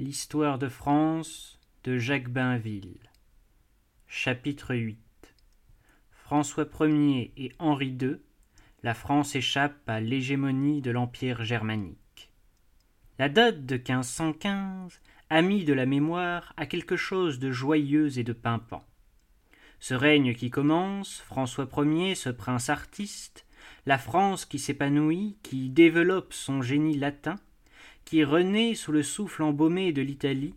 L'histoire de France de Jacques Bainville. Chapitre 8 François Ier et Henri II, la France échappe à l'hégémonie de l'Empire germanique. La date de 1515 a mis de la mémoire à quelque chose de joyeux et de pimpant. Ce règne qui commence, François Ier, ce prince artiste, la France qui s'épanouit, qui développe son génie latin, qui renaît sous le souffle embaumé de l'Italie,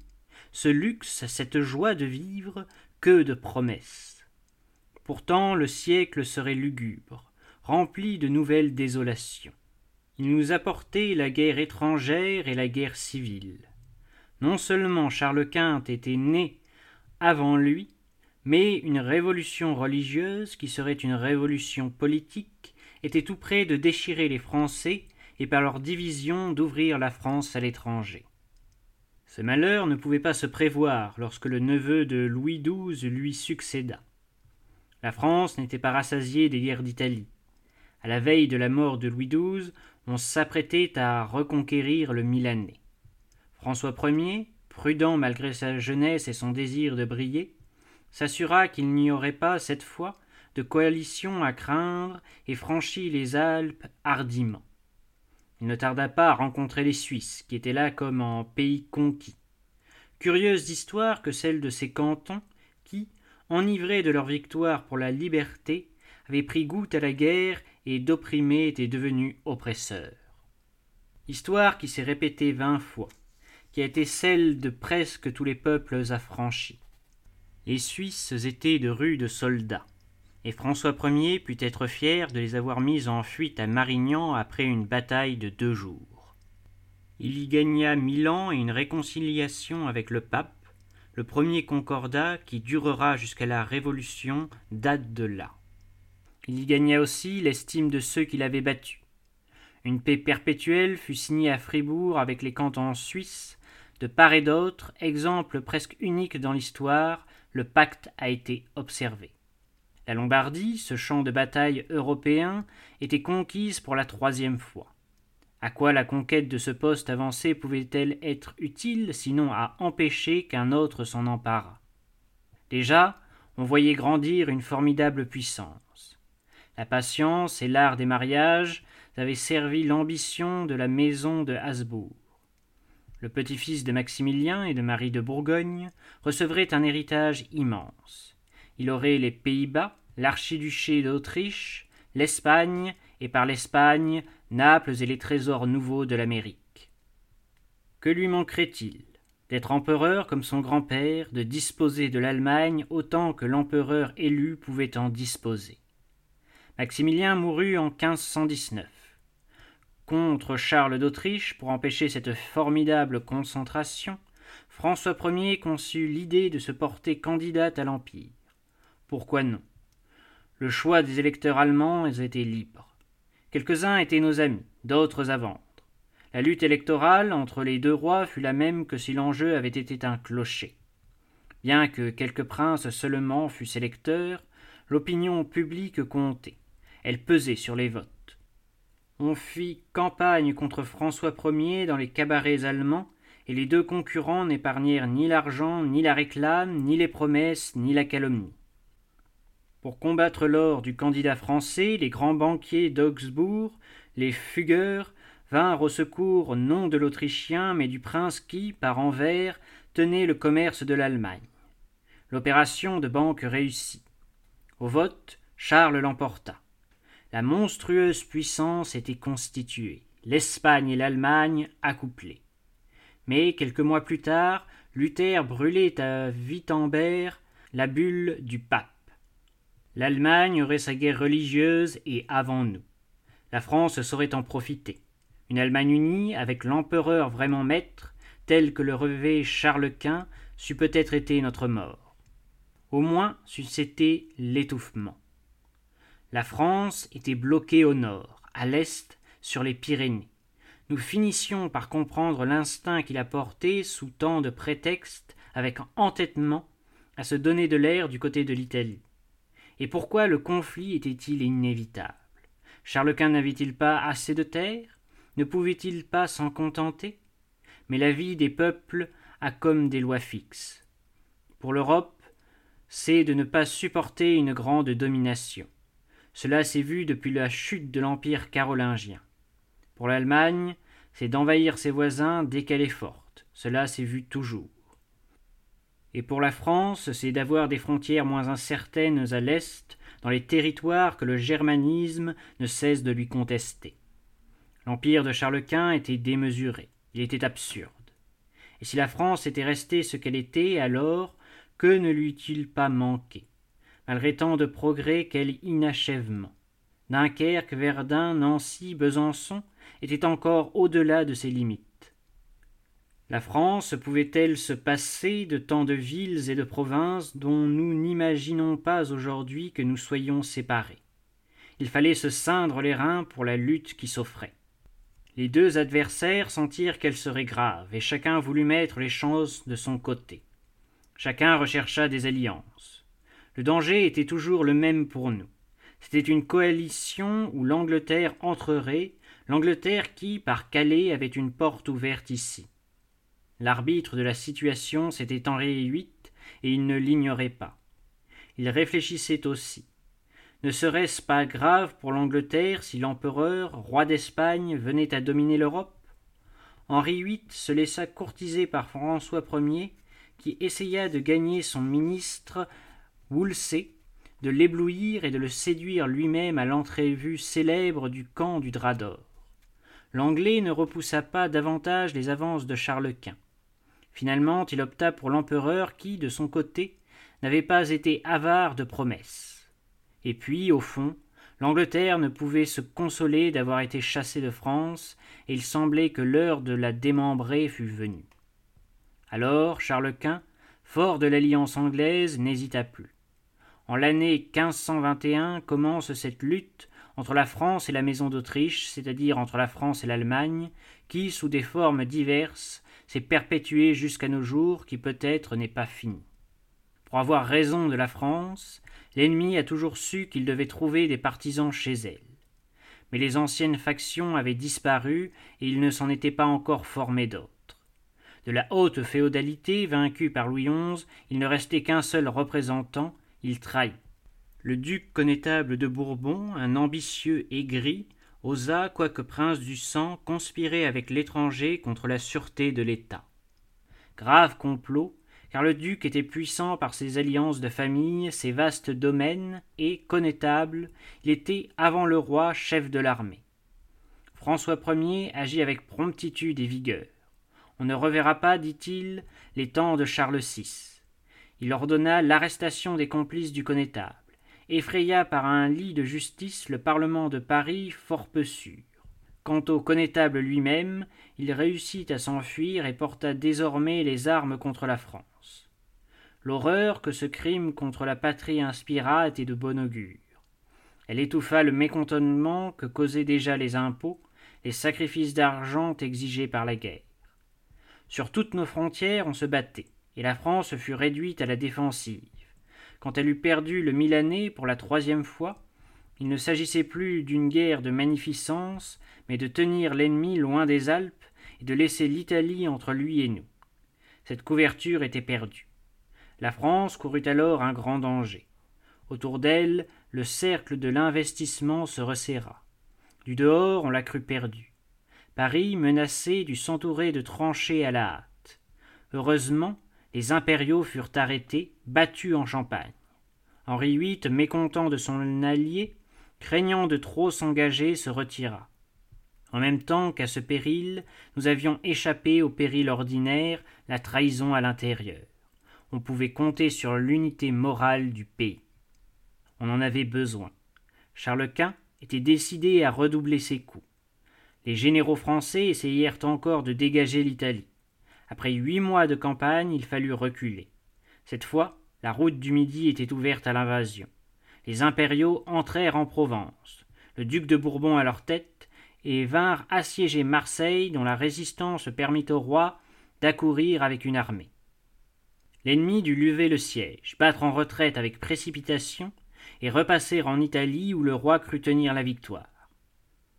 ce luxe, cette joie de vivre, que de promesses. Pourtant le siècle serait lugubre, rempli de nouvelles désolations. Il nous apportait la guerre étrangère et la guerre civile. Non seulement Charles Quint était né avant lui, mais une révolution religieuse, qui serait une révolution politique, était tout près de déchirer les Français et par leur division d'ouvrir la France à l'étranger. Ce malheur ne pouvait pas se prévoir lorsque le neveu de Louis XII lui succéda. La France n'était pas rassasiée des guerres d'Italie. À la veille de la mort de Louis XII, on s'apprêtait à reconquérir le Milanais. François Ier, prudent malgré sa jeunesse et son désir de briller, s'assura qu'il n'y aurait pas, cette fois, de coalition à craindre et franchit les Alpes hardiment. Il ne tarda pas à rencontrer les Suisses, qui étaient là comme en pays conquis. Curieuse histoire que celle de ces cantons qui, enivrés de leur victoire pour la liberté, avaient pris goût à la guerre et d'opprimés étaient devenus oppresseurs. Histoire qui s'est répétée vingt fois, qui a été celle de presque tous les peuples affranchis. Les Suisses étaient de rudes soldats et François Ier put être fier de les avoir mis en fuite à Marignan après une bataille de deux jours. Il y gagna Milan et une réconciliation avec le pape, le premier concordat qui durera jusqu'à la Révolution date de là. Il y gagna aussi l'estime de ceux qui l'avaient battu. Une paix perpétuelle fut signée à Fribourg avec les cantons suisses. De part et d'autre, exemple presque unique dans l'histoire, le pacte a été observé. La Lombardie, ce champ de bataille européen, était conquise pour la troisième fois. À quoi la conquête de ce poste avancé pouvait-elle être utile, sinon à empêcher qu'un autre s'en emparât? Déjà, on voyait grandir une formidable puissance. La patience et l'art des mariages avaient servi l'ambition de la maison de Habsbourg. Le petit-fils de Maximilien et de Marie de Bourgogne recevrait un héritage immense. Il aurait les Pays-Bas, l'archiduché d'Autriche, l'Espagne, et par l'Espagne, Naples et les trésors nouveaux de l'Amérique. Que lui manquerait-il? D'être empereur comme son grand-père, de disposer de l'Allemagne autant que l'empereur élu pouvait en disposer. Maximilien mourut en 1519. Contre Charles d'Autriche, pour empêcher cette formidable concentration, François Ier conçut l'idée de se porter candidat à l'Empire. Pourquoi non? Le choix des électeurs allemands était libre. Quelques-uns étaient nos amis, d'autres à vendre. La lutte électorale entre les deux rois fut la même que si l'enjeu avait été un clocher. Bien que quelques princes seulement fussent électeurs, l'opinion publique comptait. Elle pesait sur les votes. On fit campagne contre François Ier dans les cabarets allemands, et les deux concurrents n'épargnèrent ni l'argent, ni la réclame, ni les promesses, ni la calomnie. Pour combattre l'or du candidat français, les grands banquiers d'Augsbourg, les fugueurs, vinrent au secours non de l'Autrichien, mais du prince qui, par envers, tenait le commerce de l'Allemagne. L'opération de banque réussit. Au vote, Charles l'emporta. La monstrueuse puissance était constituée, l'Espagne et l'Allemagne accouplées. Mais quelques mois plus tard, Luther brûlait à Wittenberg la bulle du pape. L'Allemagne aurait sa guerre religieuse et avant nous. La France saurait en profiter. Une Allemagne unie, avec l'empereur vraiment maître, tel que le revêt Charles Quint, c'eût peut-être été notre mort. Au moins c'eût l'étouffement. La France était bloquée au nord, à l'est, sur les Pyrénées. Nous finissions par comprendre l'instinct qu'il a porté, sous tant de prétextes, avec entêtement, à se donner de l'air du côté de l'Italie. Et pourquoi le conflit était-il inévitable? Charles Quint n'avait-il pas assez de terre Ne pouvait-il pas s'en contenter? Mais la vie des peuples a comme des lois fixes. Pour l'Europe, c'est de ne pas supporter une grande domination. Cela s'est vu depuis la chute de l'Empire carolingien. Pour l'Allemagne, c'est d'envahir ses voisins dès qu'elle est forte. Cela s'est vu toujours. Et pour la France, c'est d'avoir des frontières moins incertaines à l'Est, dans les territoires que le germanisme ne cesse de lui contester. L'empire de Charles Quint était démesuré, il était absurde. Et si la France était restée ce qu'elle était, alors que ne lui eût-il pas manqué? Malgré tant de progrès, quel inachèvement Dunkerque, Verdun, Nancy, Besançon étaient encore au-delà de ses limites. La France pouvait-elle se passer de tant de villes et de provinces dont nous n'imaginons pas aujourd'hui que nous soyons séparés? Il fallait se ceindre les reins pour la lutte qui s'offrait. Les deux adversaires sentirent qu'elle serait grave, et chacun voulut mettre les chances de son côté. Chacun rechercha des alliances. Le danger était toujours le même pour nous. C'était une coalition où l'Angleterre entrerait, l'Angleterre qui, par Calais, avait une porte ouverte ici. L'arbitre de la situation, c'était Henri VIII, et il ne l'ignorait pas. Il réfléchissait aussi. Ne serait-ce pas grave pour l'Angleterre si l'empereur, roi d'Espagne, venait à dominer l'Europe? Henri VIII se laissa courtiser par François Ier, qui essaya de gagner son ministre Woolsey, de l'éblouir et de le séduire lui-même à l'entrevue célèbre du camp du drap d'or. L'Anglais ne repoussa pas davantage les avances de Charles Quint. Finalement, il opta pour l'empereur qui, de son côté, n'avait pas été avare de promesses. Et puis, au fond, l'Angleterre ne pouvait se consoler d'avoir été chassée de France, et il semblait que l'heure de la démembrer fût venue. Alors Charles Quint, fort de l'alliance anglaise, n'hésita plus. En l'année 1521 commence cette lutte entre la France et la maison d'Autriche, c'est-à-dire entre la France et l'Allemagne, qui, sous des formes diverses, s'est perpétuée jusqu'à nos jours, qui peut-être n'est pas finie. Pour avoir raison de la France, l'ennemi a toujours su qu'il devait trouver des partisans chez elle. Mais les anciennes factions avaient disparu et il ne s'en était pas encore formé d'autres. De la haute féodalité, vaincue par Louis XI, il ne restait qu'un seul représentant, il trahit. Le duc connétable de Bourbon, un ambitieux aigri, osa, quoique prince du sang, conspirer avec l'étranger contre la sûreté de l'État. Grave complot, car le duc était puissant par ses alliances de famille, ses vastes domaines, et, connétable, il était, avant le roi, chef de l'armée. François Ier agit avec promptitude et vigueur. On ne reverra pas, dit-il, les temps de Charles VI. Il ordonna l'arrestation des complices du connétable effraya par un lit de justice le Parlement de Paris fort peu sûr. Quant au connétable lui-même, il réussit à s'enfuir et porta désormais les armes contre la France. L'horreur que ce crime contre la patrie inspira était de bon augure. Elle étouffa le mécontentement que causaient déjà les impôts, les sacrifices d'argent exigés par la guerre. Sur toutes nos frontières on se battait, et la France fut réduite à la défensive quand elle eut perdu le Milanais pour la troisième fois, il ne s'agissait plus d'une guerre de magnificence, mais de tenir l'ennemi loin des Alpes et de laisser l'Italie entre lui et nous. Cette couverture était perdue. La France courut alors un grand danger. Autour d'elle, le cercle de l'investissement se resserra. Du dehors, on la crut perdue. Paris, menacé, dut s'entourer de tranchées à la hâte. Heureusement, les impériaux furent arrêtés, battus en Champagne. Henri VIII, mécontent de son allié, craignant de trop s'engager, se retira. En même temps qu'à ce péril, nous avions échappé au péril ordinaire, la trahison à l'intérieur. On pouvait compter sur l'unité morale du pays. On en avait besoin. Charles Quint était décidé à redoubler ses coups. Les généraux français essayèrent encore de dégager l'Italie. Après huit mois de campagne, il fallut reculer. Cette fois, la route du Midi était ouverte à l'invasion. Les impériaux entrèrent en Provence, le duc de Bourbon à leur tête, et vinrent assiéger Marseille, dont la résistance permit au roi d'accourir avec une armée. L'ennemi dut lever le siège, battre en retraite avec précipitation, et repasser en Italie où le roi crut tenir la victoire.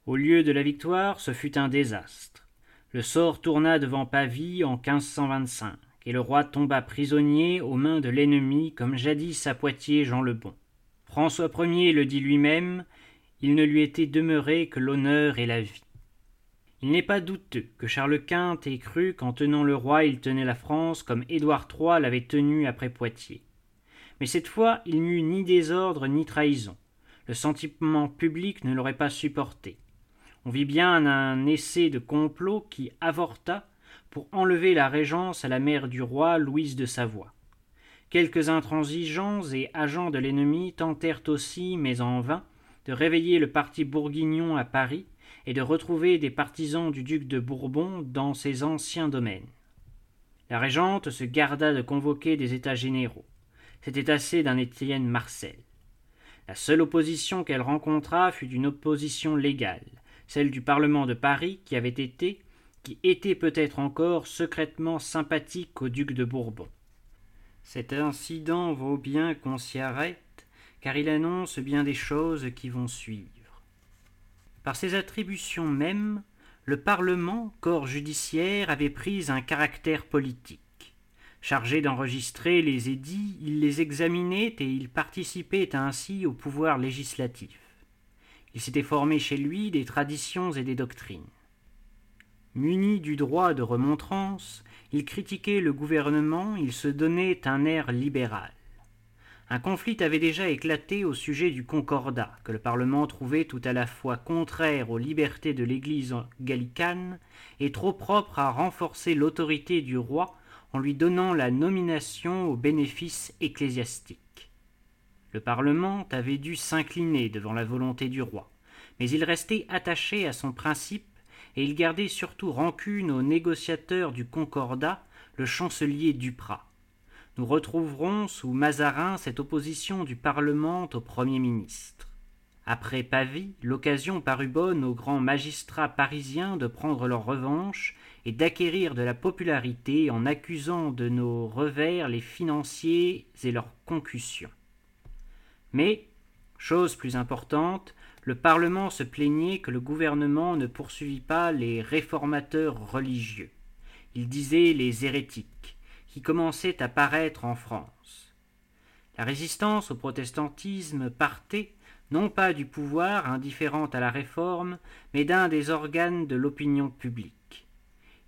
Au lieu de la victoire, ce fut un désastre. Le sort tourna devant Pavie en 1525. et le roi tomba prisonnier aux mains de l'ennemi comme jadis à Poitiers Jean le Bon. François Ier le dit lui-même, il ne lui était demeuré que l'honneur et la vie. Il n'est pas douteux que Charles Quint ait cru qu'en tenant le roi il tenait la France comme Édouard III l'avait tenue après Poitiers. Mais cette fois il n'eut ni désordre ni trahison. Le sentiment public ne l'aurait pas supporté. On vit bien un essai de complot qui avorta pour enlever la régence à la mère du roi Louise de Savoie. Quelques intransigeants et agents de l'ennemi tentèrent aussi, mais en vain, de réveiller le parti bourguignon à Paris et de retrouver des partisans du duc de Bourbon dans ses anciens domaines. La régente se garda de convoquer des états généraux. C'était assez d'un Étienne Marcel. La seule opposition qu'elle rencontra fut une opposition légale, celle du Parlement de Paris qui avait été, qui était peut-être encore secrètement sympathique au duc de Bourbon. Cet incident vaut bien qu'on s'y arrête, car il annonce bien des choses qui vont suivre. Par ses attributions mêmes, le Parlement, corps judiciaire, avait pris un caractère politique. Chargé d'enregistrer les édits, il les examinait et il participait ainsi au pouvoir législatif. Il s'était formé chez lui des traditions et des doctrines. Muni du droit de remontrance, il critiquait le gouvernement, il se donnait un air libéral. Un conflit avait déjà éclaté au sujet du concordat, que le Parlement trouvait tout à la fois contraire aux libertés de l'Église gallicane et trop propre à renforcer l'autorité du roi en lui donnant la nomination aux bénéfices ecclésiastiques. Le Parlement avait dû s'incliner devant la volonté du roi, mais il restait attaché à son principe et il gardait surtout rancune au négociateur du Concordat, le chancelier Duprat. Nous retrouverons sous Mazarin cette opposition du Parlement au Premier ministre. Après Pavie, l'occasion parut bonne aux grands magistrats parisiens de prendre leur revanche et d'acquérir de la popularité en accusant de nos revers les financiers et leurs concussions. Mais, chose plus importante, le Parlement se plaignait que le gouvernement ne poursuivit pas les réformateurs religieux. Il disait les hérétiques, qui commençaient à paraître en France. La résistance au protestantisme partait non pas du pouvoir indifférent à la réforme, mais d'un des organes de l'opinion publique.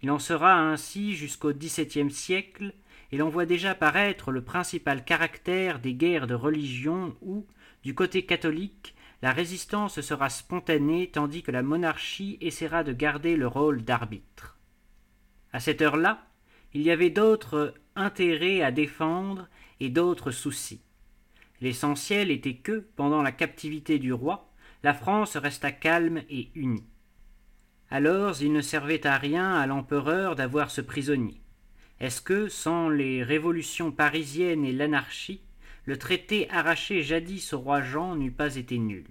Il en sera ainsi jusqu'au XVIIe siècle, et l'on voit déjà paraître le principal caractère des guerres de religion où, du côté catholique, la résistance sera spontanée tandis que la monarchie essaiera de garder le rôle d'arbitre. À cette heure-là, il y avait d'autres intérêts à défendre et d'autres soucis. L'essentiel était que, pendant la captivité du roi, la France resta calme et unie. Alors il ne servait à rien à l'empereur d'avoir ce prisonnier. Est-ce que, sans les révolutions parisiennes et l'anarchie, le traité arraché jadis au roi Jean n'eût pas été nul?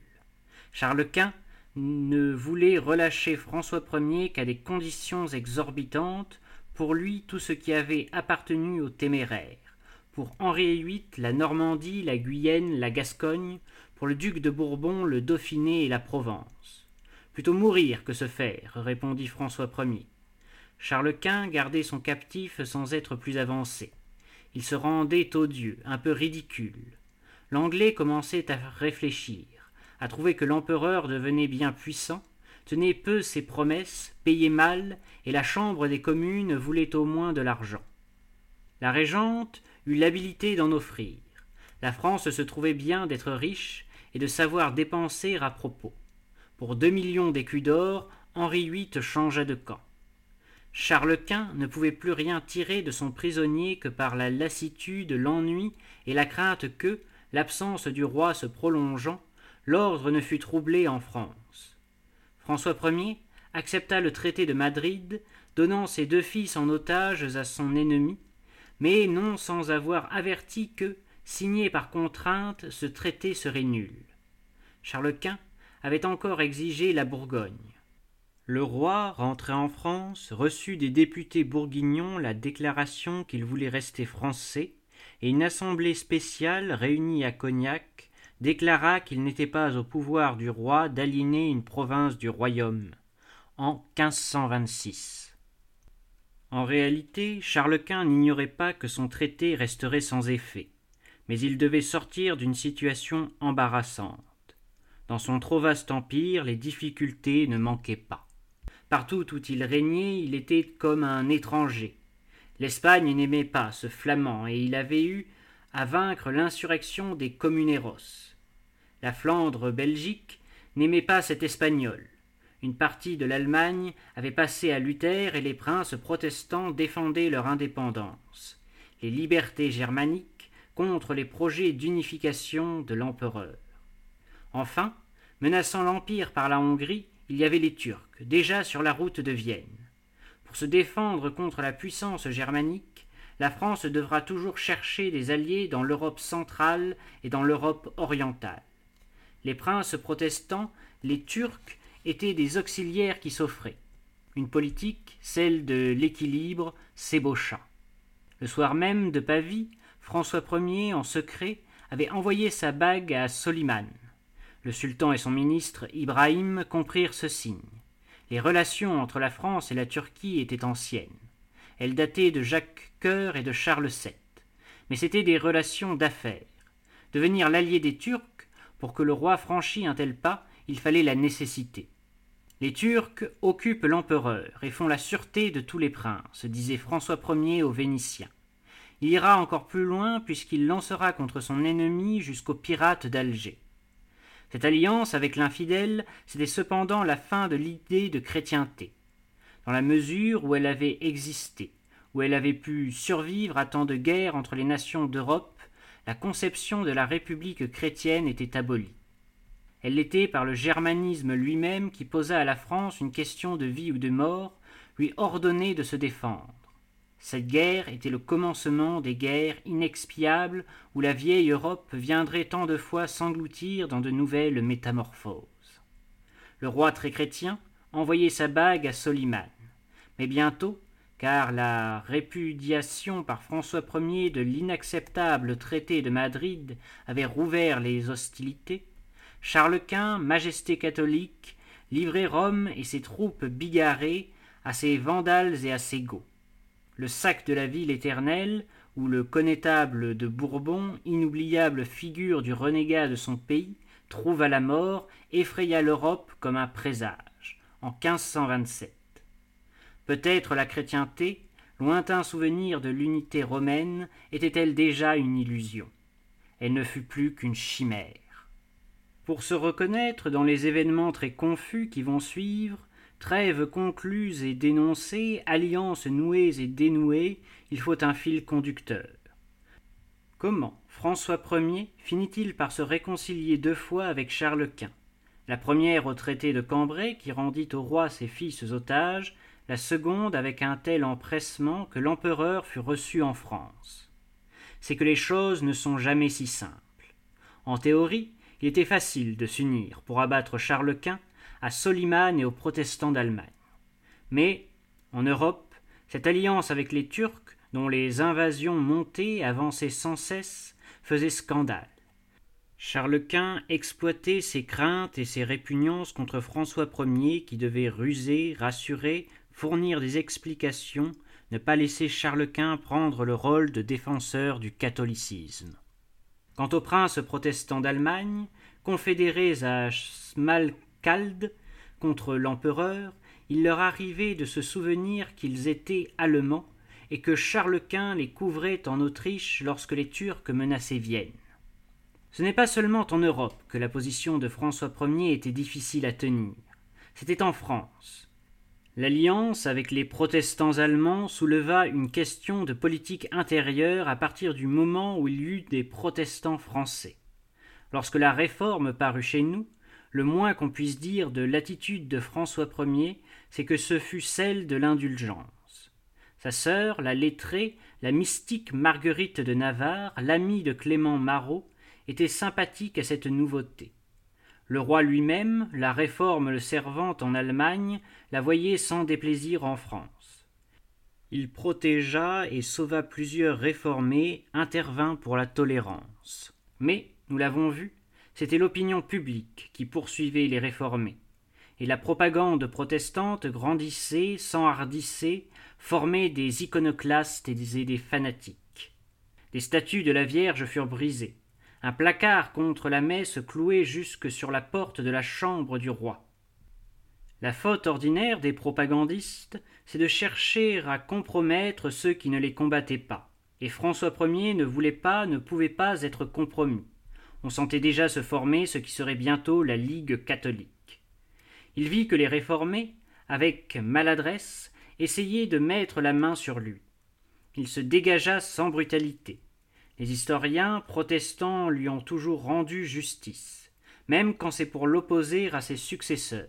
Charles Quint ne voulait relâcher François Ier qu'à des conditions exorbitantes, pour lui tout ce qui avait appartenu aux téméraires, pour Henri VIII la Normandie, la Guyenne, la Gascogne, pour le duc de Bourbon le Dauphiné et la Provence. Plutôt mourir que se faire, répondit François Ier. Charles Quint gardait son captif sans être plus avancé. Il se rendait odieux, un peu ridicule. L'Anglais commençait à réfléchir, à trouver que l'empereur devenait bien puissant, tenait peu ses promesses, payait mal, et la Chambre des communes voulait au moins de l'argent. La régente eut l'habilité d'en offrir. La France se trouvait bien d'être riche et de savoir dépenser à propos. Pour deux millions d'écus d'or, Henri VIII changea de camp. Charles Quint ne pouvait plus rien tirer de son prisonnier que par la lassitude, l'ennui et la crainte que, l'absence du roi se prolongeant, l'ordre ne fût troublé en France. François Ier accepta le traité de Madrid, donnant ses deux fils en otage à son ennemi, mais non sans avoir averti que, signé par contrainte, ce traité serait nul. Charles Quint avait encore exigé la Bourgogne. Le roi, rentré en France, reçut des députés bourguignons la déclaration qu'il voulait rester français, et une assemblée spéciale réunie à Cognac déclara qu'il n'était pas au pouvoir du roi d'aliéner une province du royaume en 1526. En réalité, Charles Quint n'ignorait pas que son traité resterait sans effet, mais il devait sortir d'une situation embarrassante. Dans son trop vaste empire, les difficultés ne manquaient pas. Partout où il régnait, il était comme un étranger. L'Espagne n'aimait pas ce flamand, et il avait eu à vaincre l'insurrection des communeros. La Flandre Belgique n'aimait pas cet espagnol. Une partie de l'Allemagne avait passé à Luther et les princes protestants défendaient leur indépendance, les libertés germaniques contre les projets d'unification de l'empereur. Enfin, menaçant l'Empire par la Hongrie, il y avait les Turcs, déjà sur la route de Vienne. Pour se défendre contre la puissance germanique, la France devra toujours chercher des alliés dans l'Europe centrale et dans l'Europe orientale. Les princes protestants, les Turcs, étaient des auxiliaires qui s'offraient. Une politique, celle de l'équilibre, s'ébaucha. Le soir même de Pavie, François Ier, en secret, avait envoyé sa bague à Soliman. Le sultan et son ministre Ibrahim comprirent ce signe. Les relations entre la France et la Turquie étaient anciennes. Elles dataient de Jacques Coeur et de Charles VII. Mais c'étaient des relations d'affaires. Devenir l'allié des Turcs, pour que le roi franchît un tel pas, il fallait la nécessité. Les Turcs occupent l'empereur et font la sûreté de tous les princes, disait François Ier aux Vénitiens. Il ira encore plus loin puisqu'il lancera contre son ennemi jusqu'aux pirates d'Alger. Cette alliance avec l'infidèle, c'était cependant la fin de l'idée de chrétienté. Dans la mesure où elle avait existé, où elle avait pu survivre à tant de guerres entre les nations d'Europe, la conception de la République chrétienne était abolie. Elle l'était par le germanisme lui-même qui posa à la France une question de vie ou de mort, lui ordonnait de se défendre. Cette guerre était le commencement des guerres inexpiables où la vieille Europe viendrait tant de fois s'engloutir dans de nouvelles métamorphoses. Le roi très chrétien envoyait sa bague à Soliman. Mais bientôt, car la répudiation par François Ier de l'inacceptable traité de Madrid avait rouvert les hostilités, Charles Quint, majesté catholique, livrait Rome et ses troupes bigarrées à ses vandales et à ses goths. Le sac de la ville éternelle, où le connétable de Bourbon, inoubliable figure du renégat de son pays, trouva la mort, effraya l'Europe comme un présage, en 1527. Peut-être la chrétienté, lointain souvenir de l'unité romaine, était-elle déjà une illusion. Elle ne fut plus qu'une chimère. Pour se reconnaître dans les événements très confus qui vont suivre, trêves concluses et dénoncées, alliances nouées et dénouées, il faut un fil conducteur. Comment François Ier finit-il par se réconcilier deux fois avec Charles Quint? La première au traité de Cambrai qui rendit au roi ses fils otages, la seconde avec un tel empressement que l'empereur fut reçu en France. C'est que les choses ne sont jamais si simples. En théorie, il était facile de s'unir pour abattre Charles Quint à Soliman et aux protestants d'Allemagne. Mais, en Europe, cette alliance avec les Turcs, dont les invasions montées avançaient sans cesse, faisait scandale. Charles Quint exploitait ses craintes et ses répugnances contre François Ier qui devait ruser, rassurer, fournir des explications, ne pas laisser Charles Quint prendre le rôle de défenseur du catholicisme. Quant aux princes protestants d'Allemagne, confédérés à Smalkalde contre l'empereur, il leur arrivait de se souvenir qu'ils étaient allemands et que Charles Quint les couvrait en Autriche lorsque les Turcs menaçaient Vienne. Ce n'est pas seulement en Europe que la position de François Ier était difficile à tenir, c'était en France. L'alliance avec les protestants allemands souleva une question de politique intérieure à partir du moment où il y eut des protestants français. Lorsque la réforme parut chez nous, le moins qu'on puisse dire de l'attitude de François Ier, c'est que ce fut celle de l'indulgence. Sa sœur, la lettrée, la mystique Marguerite de Navarre, l'amie de Clément Marot, était sympathique à cette nouveauté. Le roi lui-même, la réforme le servant en Allemagne, la voyait sans déplaisir en France. Il protégea et sauva plusieurs réformés, intervint pour la tolérance. Mais, nous l'avons vu, c'était l'opinion publique qui poursuivait les réformés, et la propagande protestante grandissait, s'enhardissait, formaient des iconoclastes et des fanatiques. Des statues de la Vierge furent brisées. Un placard contre la messe cloué jusque sur la porte de la chambre du roi. La faute ordinaire des propagandistes, c'est de chercher à compromettre ceux qui ne les combattaient pas. Et François Ier ne voulait pas, ne pouvait pas être compromis. On sentait déjà se former ce qui serait bientôt la Ligue catholique. Il vit que les réformés, avec maladresse, essayaient de mettre la main sur lui. Il se dégagea sans brutalité. Les historiens protestants lui ont toujours rendu justice, même quand c'est pour l'opposer à ses successeurs.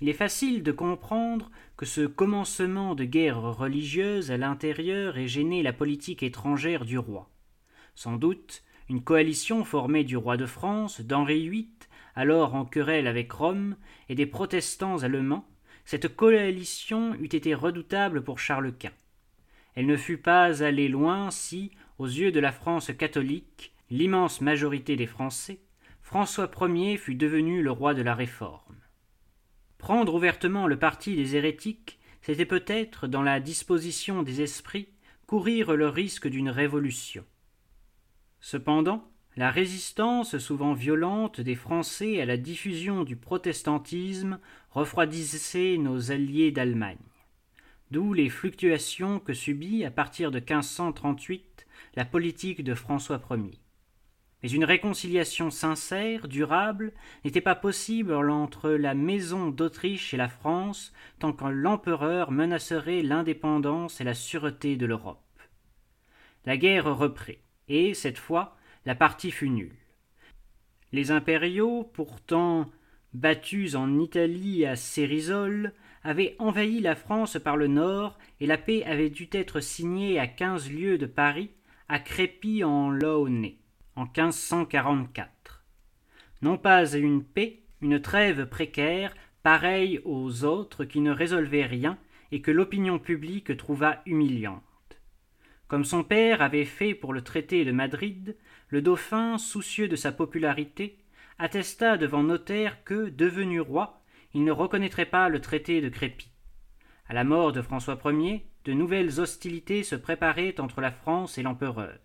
Il est facile de comprendre que ce commencement de guerre religieuse à l'intérieur ait gêné la politique étrangère du roi. Sans doute, une coalition formée du roi de France, d'Henri VIII, alors en querelle avec Rome, et des protestants allemands, cette coalition eût été redoutable pour Charles Quint. Elle ne fut pas allée loin si, aux yeux de la France catholique, l'immense majorité des Français, François Ier fut devenu le roi de la Réforme. Prendre ouvertement le parti des hérétiques, c'était peut-être, dans la disposition des esprits, courir le risque d'une révolution. Cependant, la résistance souvent violente des Français à la diffusion du protestantisme refroidissait nos alliés d'Allemagne. D'où les fluctuations que subit, à partir de 1538, la politique de François Ier. Mais une réconciliation sincère, durable, n'était pas possible entre la maison d'Autriche et la France tant que l'empereur menacerait l'indépendance et la sûreté de l'Europe. La guerre reprit, et, cette fois, la partie fut nulle. Les impériaux, pourtant battus en Italie à Cérisole, avaient envahi la France par le nord, et la paix avait dû être signée à quinze lieues de Paris, à Crépy en Laonnais en 1544. Non pas une paix, une trêve précaire, pareille aux autres qui ne résolvaient rien et que l'opinion publique trouva humiliante. Comme son père avait fait pour le traité de Madrid, le dauphin, soucieux de sa popularité, attesta devant notaire que, devenu roi, il ne reconnaîtrait pas le traité de Crépy. À la mort de François Ier, de nouvelles hostilités se préparaient entre la France et l'empereur.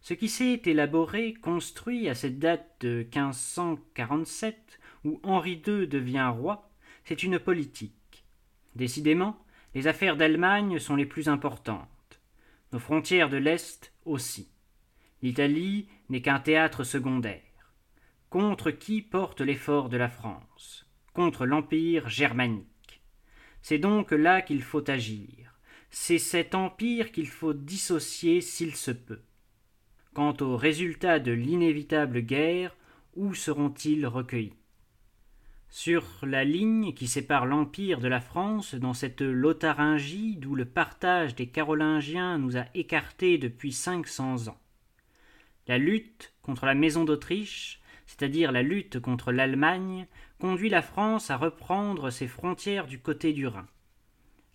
Ce qui s'est élaboré, construit à cette date de 1547, où Henri II devient roi, c'est une politique. Décidément, les affaires d'Allemagne sont les plus importantes. Nos frontières de l'Est aussi. L'Italie n'est qu'un théâtre secondaire. Contre qui porte l'effort de la France? Contre l'Empire germanique. C'est donc là qu'il faut agir. C'est cet empire qu'il faut dissocier s'il se peut. Quant aux résultats de l'inévitable guerre, où seront-ils recueillis? Sur la ligne qui sépare l'Empire de la France, dans cette Lotharingie d'où le partage des Carolingiens nous a écartés depuis cinq cents ans. La lutte contre la Maison d'Autriche, c'est-à-dire la lutte contre l'Allemagne, conduit la France à reprendre ses frontières du côté du Rhin.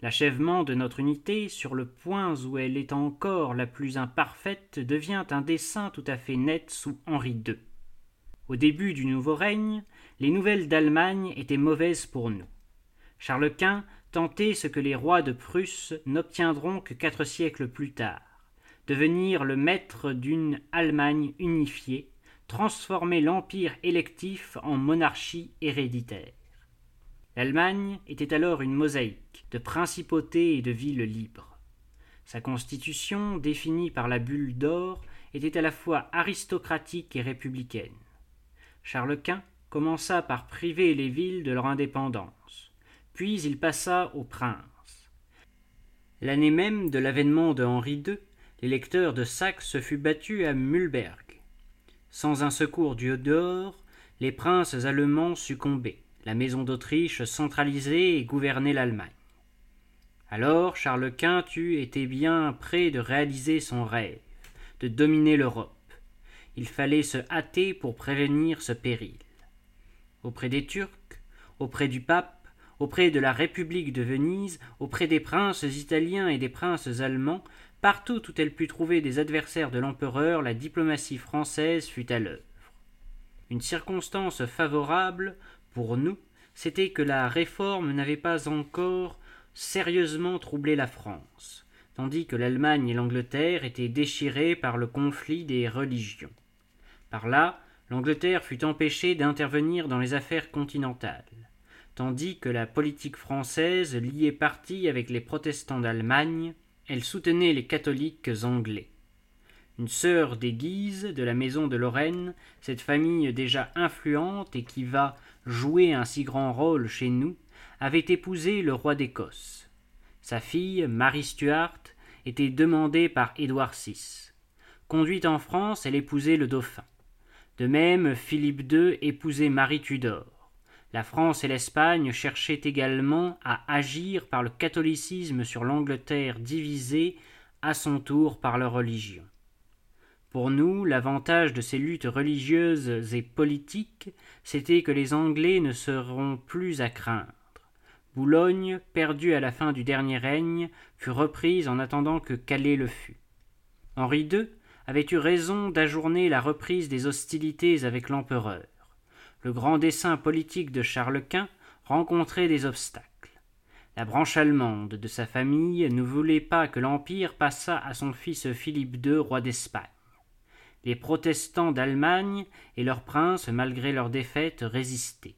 L'achèvement de notre unité, sur le point où elle est encore la plus imparfaite, devient un dessein tout à fait net sous Henri II. Au début du nouveau règne, les nouvelles d'Allemagne étaient mauvaises pour nous. Charles Quint tentait ce que les rois de Prusse n'obtiendront que quatre siècles plus tard devenir le maître d'une Allemagne unifiée, transformer l'empire électif en monarchie héréditaire. L'Allemagne était alors une mosaïque de principautés et de villes libres. Sa constitution, définie par la bulle d'or, était à la fois aristocratique et républicaine. Charles Quint commença par priver les villes de leur indépendance, puis il passa aux princes. L'année même de l'avènement de Henri II, l'électeur de Saxe se fut battu à Mühlberg. Sans un secours du dehors, les princes allemands succombaient la maison d'Autriche centralisait et gouvernait l'Allemagne. Alors Charles Quint eût été bien près de réaliser son rêve, de dominer l'Europe. Il fallait se hâter pour prévenir ce péril. Auprès des Turcs, auprès du pape, auprès de la République de Venise, auprès des princes italiens et des princes allemands, partout où elle put trouver des adversaires de l'empereur, la diplomatie française fut à l'œuvre. Une circonstance favorable pour nous, c'était que la réforme n'avait pas encore sérieusement troublé la France, tandis que l'Allemagne et l'Angleterre étaient déchirées par le conflit des religions. Par là, l'Angleterre fut empêchée d'intervenir dans les affaires continentales, tandis que la politique française liait partie avec les protestants d'Allemagne, elle soutenait les catholiques anglais. Une sœur des Guises de la maison de Lorraine, cette famille déjà influente et qui va jouer un si grand rôle chez nous, avait épousé le roi d'Écosse. Sa fille, Marie Stuart, était demandée par Édouard VI. Conduite en France, elle épousait le dauphin. De même, Philippe II épousait Marie Tudor. La France et l'Espagne cherchaient également à agir par le catholicisme sur l'Angleterre divisée à son tour par leur religion. Pour nous, l'avantage de ces luttes religieuses et politiques, c'était que les Anglais ne seront plus à craindre. Boulogne, perdue à la fin du dernier règne, fut reprise en attendant que Calais le fût. Henri II avait eu raison d'ajourner la reprise des hostilités avec l'empereur. Le grand dessein politique de Charles Quint rencontrait des obstacles. La branche allemande de sa famille ne voulait pas que l'Empire passât à son fils Philippe II, roi d'Espagne. Les protestants d'Allemagne et leurs princes, malgré leur défaite, résistaient.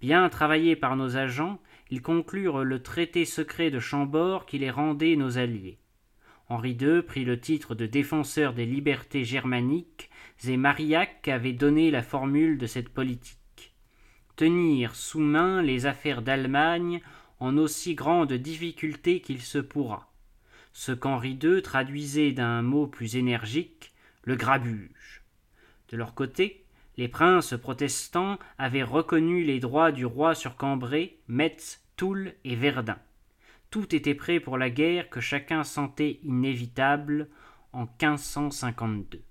Bien travaillés par nos agents, ils conclurent le traité secret de Chambord qui les rendait nos alliés. Henri II prit le titre de défenseur des libertés germaniques et Marillac avait donné la formule de cette politique. Tenir sous main les affaires d'Allemagne en aussi grande difficulté qu'il se pourra. Ce qu'Henri II traduisait d'un mot plus énergique, le grabuge. De leur côté, les princes protestants avaient reconnu les droits du roi sur Cambrai, Metz, Toul et Verdun. Tout était prêt pour la guerre que chacun sentait inévitable en 1552.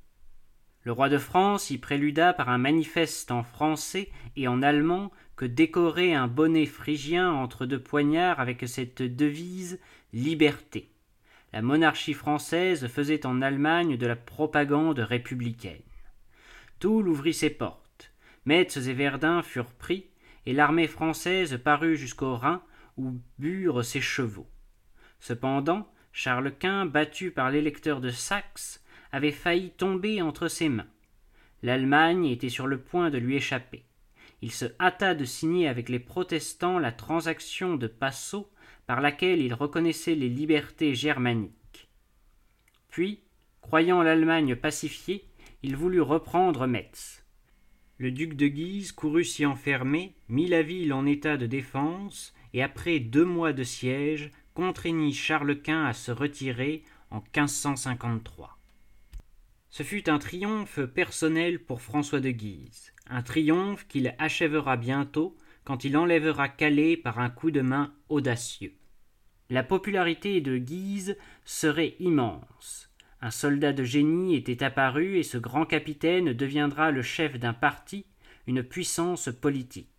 Le roi de France y préluda par un manifeste en français et en allemand que décorait un bonnet phrygien entre deux poignards avec cette devise Liberté. La monarchie française faisait en Allemagne de la propagande républicaine. Toul ouvrit ses portes. Metz et Verdun furent pris, et l'armée française parut jusqu'au Rhin, burent ses chevaux. Cependant, Charles Quint, battu par l'électeur de Saxe, avait failli tomber entre ses mains. L'Allemagne était sur le point de lui échapper. Il se hâta de signer avec les protestants la transaction de Passau par laquelle il reconnaissait les libertés germaniques. Puis, croyant l'Allemagne pacifiée, il voulut reprendre Metz. Le duc de Guise courut s'y enfermer, mit la ville en état de défense, et après deux mois de siège, contraignit Charles Quint à se retirer en 1553. Ce fut un triomphe personnel pour François de Guise, un triomphe qu'il achèvera bientôt quand il enlèvera Calais par un coup de main audacieux. La popularité de Guise serait immense. Un soldat de génie était apparu et ce grand capitaine deviendra le chef d'un parti, une puissance politique.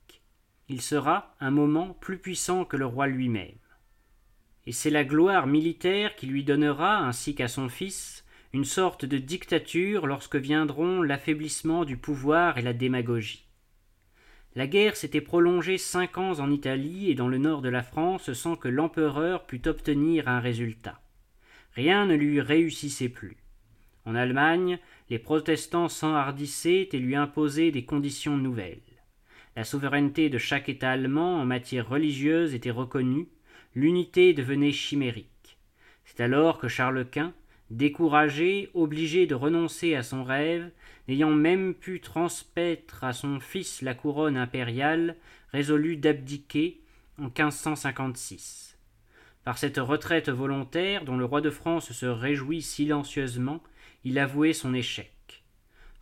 Il sera, un moment, plus puissant que le roi lui-même. Et c'est la gloire militaire qui lui donnera, ainsi qu'à son fils, une sorte de dictature lorsque viendront l'affaiblissement du pouvoir et la démagogie. La guerre s'était prolongée cinq ans en Italie et dans le nord de la France sans que l'empereur pût obtenir un résultat. Rien ne lui réussissait plus. En Allemagne, les protestants s'enhardissaient et lui imposaient des conditions nouvelles. La souveraineté de chaque État allemand en matière religieuse était reconnue, l'unité devenait chimérique. C'est alors que Charles Quint, découragé, obligé de renoncer à son rêve, n'ayant même pu transmettre à son fils la couronne impériale, résolut d'abdiquer en 1556. Par cette retraite volontaire, dont le roi de France se réjouit silencieusement, il avouait son échec.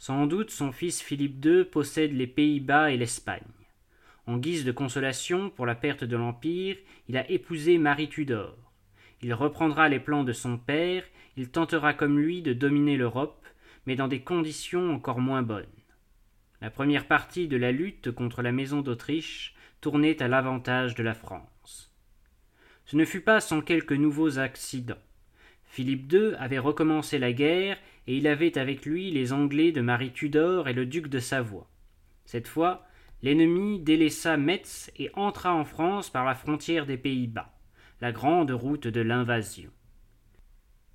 Sans doute son fils Philippe II possède les Pays-Bas et l'Espagne. En guise de consolation pour la perte de l'Empire, il a épousé Marie Tudor. Il reprendra les plans de son père, il tentera comme lui de dominer l'Europe, mais dans des conditions encore moins bonnes. La première partie de la lutte contre la maison d'Autriche tournait à l'avantage de la France. Ce ne fut pas sans quelques nouveaux accidents. Philippe II avait recommencé la guerre et il avait avec lui les Anglais de Marie Tudor et le duc de Savoie. Cette fois, l'ennemi délaissa Metz et entra en France par la frontière des Pays-Bas. la grande route de l'invasion.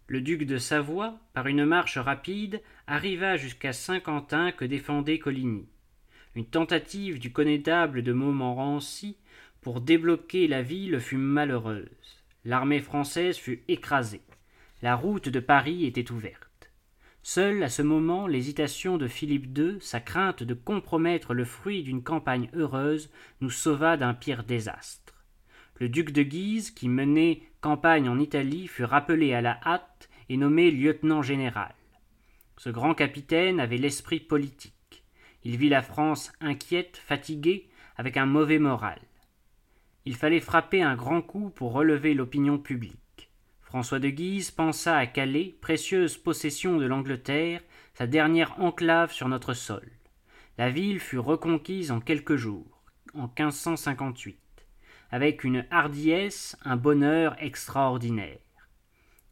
Le duc de Savoie, par une marche rapide, arriva jusqu'à Saint-Quentin que défendait Coligny. Une tentative du connétable de Montmorency pour débloquer la ville fut malheureuse. L'armée française fut écrasée. La route de Paris était ouverte. Seule à ce moment l'hésitation de Philippe II, sa crainte de compromettre le fruit d'une campagne heureuse, nous sauva d'un pire désastre. Le duc de Guise, qui menait campagne en Italie, fut rappelé à la hâte et nommé lieutenant général. Ce grand capitaine avait l'esprit politique. Il vit la France inquiète, fatiguée, avec un mauvais moral. Il fallait frapper un grand coup pour relever l'opinion publique. François de Guise pensa à Calais, précieuse possession de l'Angleterre, sa dernière enclave sur notre sol. La ville fut reconquise en quelques jours, en 1558, avec une hardiesse, un bonheur extraordinaire.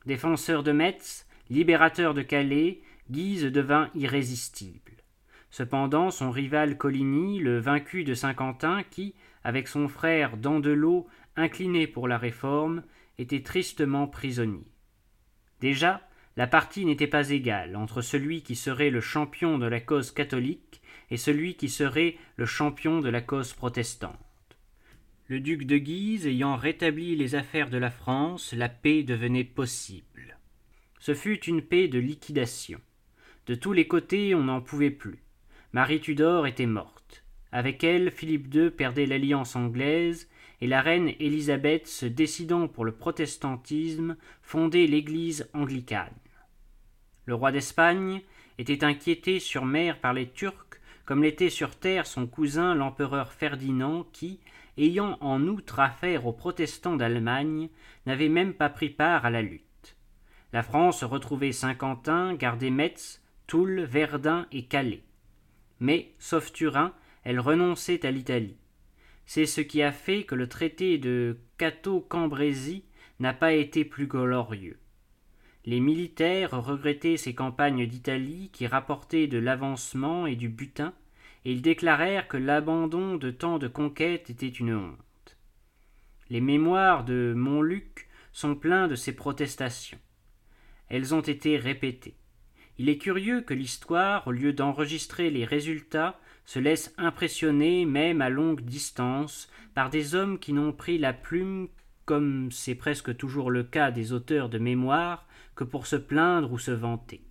Défenseur de Metz, libérateur de Calais, Guise devint irrésistible. Cependant, son rival Coligny, le vaincu de Saint-Quentin, qui, avec son frère Dandelot, incliné pour la réforme, était tristement prisonnier. Déjà, la partie n'était pas égale entre celui qui serait le champion de la cause catholique et celui qui serait le champion de la cause protestante. Le duc de Guise ayant rétabli les affaires de la France, la paix devenait possible. Ce fut une paix de liquidation. De tous les côtés on n'en pouvait plus. Marie Tudor était morte. Avec elle, Philippe II perdait l'alliance anglaise, et la reine Élisabeth, se décidant pour le protestantisme, fondait l'Église anglicane. Le roi d'Espagne était inquiété sur mer par les Turcs, comme l'était sur terre son cousin l'empereur Ferdinand, qui, ayant en outre affaire aux protestants d'Allemagne, n'avait même pas pris part à la lutte. La France retrouvait Saint-Quentin, gardait Metz, Toul, Verdun et Calais mais, sauf Turin, elle renonçait à l'Italie. C'est ce qui a fait que le traité de Cato-Cambrésis n'a pas été plus glorieux. Les militaires regrettaient ces campagnes d'Italie qui rapportaient de l'avancement et du butin, et ils déclarèrent que l'abandon de tant de conquêtes était une honte. Les mémoires de Montluc sont pleins de ces protestations. Elles ont été répétées. Il est curieux que l'histoire, au lieu d'enregistrer les résultats, se laisse impressionner, même à longue distance, par des hommes qui n'ont pris la plume, comme c'est presque toujours le cas des auteurs de mémoire, que pour se plaindre ou se vanter.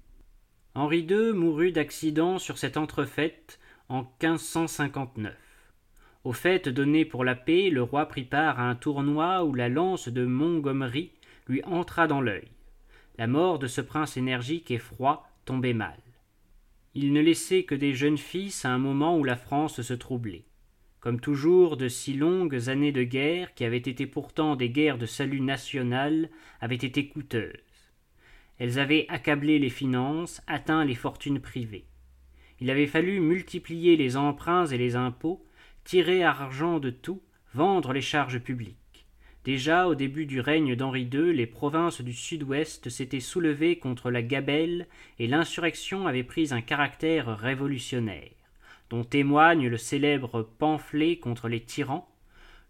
Henri II mourut d'accident sur cette entrefaite en 1559. Au fait donné pour la paix, le roi prit part à un tournoi où la lance de Montgomery lui entra dans l'œil. La mort de ce prince énergique et froid tombait mal. Il ne laissait que des jeunes fils à un moment où la France se troublait. Comme toujours, de si longues années de guerre, qui avaient été pourtant des guerres de salut national, avaient été coûteuses. Elles avaient accablé les finances, atteint les fortunes privées. Il avait fallu multiplier les emprunts et les impôts, tirer argent de tout, vendre les charges publiques. Déjà au début du règne d'Henri II, les provinces du sud-ouest s'étaient soulevées contre la gabelle et l'insurrection avait pris un caractère révolutionnaire, dont témoigne le célèbre pamphlet contre les tyrans,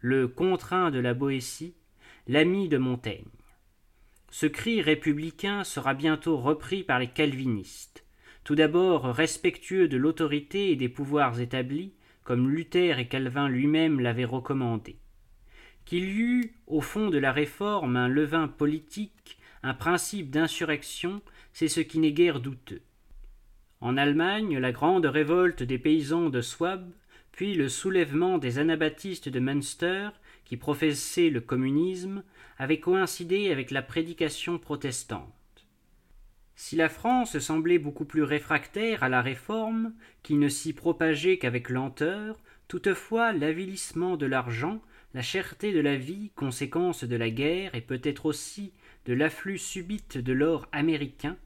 le contraint de la Boétie, l'ami de Montaigne. Ce cri républicain sera bientôt repris par les calvinistes, tout d'abord respectueux de l'autorité et des pouvoirs établis, comme Luther et Calvin lui-même l'avaient recommandé. Qu'il y eut au fond de la réforme un levain politique, un principe d'insurrection, c'est ce qui n'est guère douteux. En Allemagne, la grande révolte des paysans de Swab, puis le soulèvement des anabaptistes de Münster, qui professaient le communisme, avaient coïncidé avec la prédication protestante. Si la France semblait beaucoup plus réfractaire à la réforme, qui ne s'y propageait qu'avec lenteur, toutefois l'avilissement de l'argent la cherté de la vie, conséquence de la guerre et peut-être aussi de l'afflux subite de l'or américain,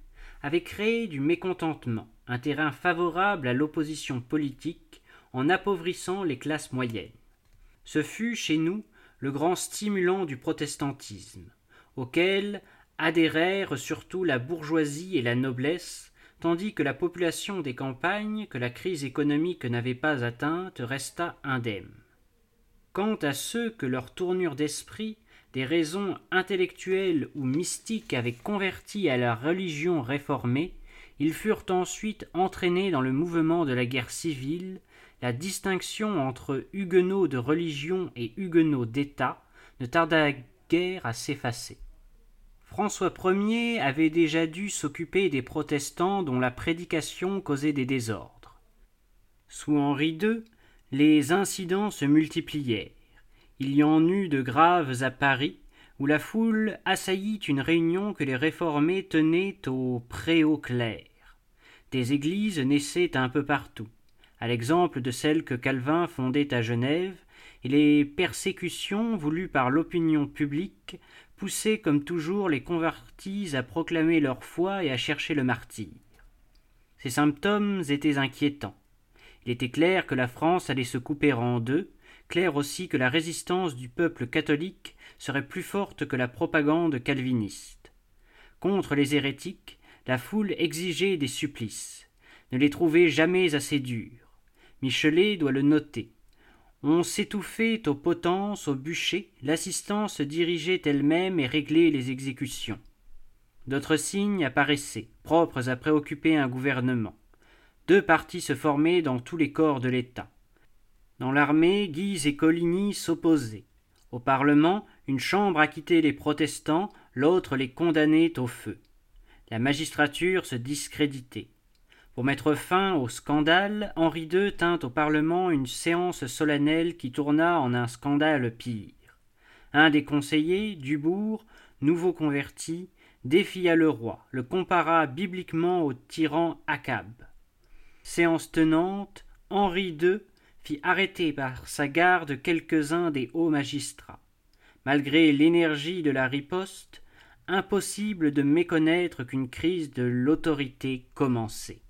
avait créé du mécontentement, un terrain favorable à l'opposition politique en appauvrissant les classes moyennes. Ce fut chez nous le grand stimulant du protestantisme, auquel adhérèrent surtout la bourgeoisie et la noblesse, tandis que la population des campagnes, que la crise économique n'avait pas atteinte, resta indemne. Quant à ceux que leur tournure d'esprit, des raisons intellectuelles ou mystiques avaient converti à la religion réformée, ils furent ensuite entraînés dans le mouvement de la guerre civile, la distinction entre huguenots de religion et huguenots d'État ne tarda guère à s'effacer. François Ier avait déjà dû s'occuper des protestants dont la prédication causait des désordres. Sous Henri II, les incidents se multiplièrent. Il y en eut de graves à Paris, où la foule assaillit une réunion que les réformés tenaient au Préau clair. Des églises naissaient un peu partout, à l'exemple de celle que Calvin fondait à Genève, et les persécutions voulues par l'opinion publique poussaient comme toujours les convertis à proclamer leur foi et à chercher le martyr. Ces symptômes étaient inquiétants. Il était clair que la France allait se couper en deux, clair aussi que la résistance du peuple catholique serait plus forte que la propagande calviniste. Contre les hérétiques, la foule exigeait des supplices, ne les trouvait jamais assez durs. Michelet doit le noter. On s'étouffait aux potences, aux bûchers, l'assistance dirigeait elle-même et réglait les exécutions. D'autres signes apparaissaient, propres à préoccuper un gouvernement. Deux partis se formaient dans tous les corps de l'État. Dans l'armée, Guise et Coligny s'opposaient. Au Parlement, une chambre acquittait les protestants, l'autre les condamnait au feu. La magistrature se discréditait. Pour mettre fin au scandale, Henri II tint au Parlement une séance solennelle qui tourna en un scandale pire. Un des conseillers, Dubourg, nouveau converti, défia le roi, le compara bibliquement au tyran Akab. Séance tenante, Henri II fit arrêter par sa garde quelques-uns des hauts magistrats. Malgré l'énergie de la riposte, impossible de méconnaître qu'une crise de l'autorité commençait.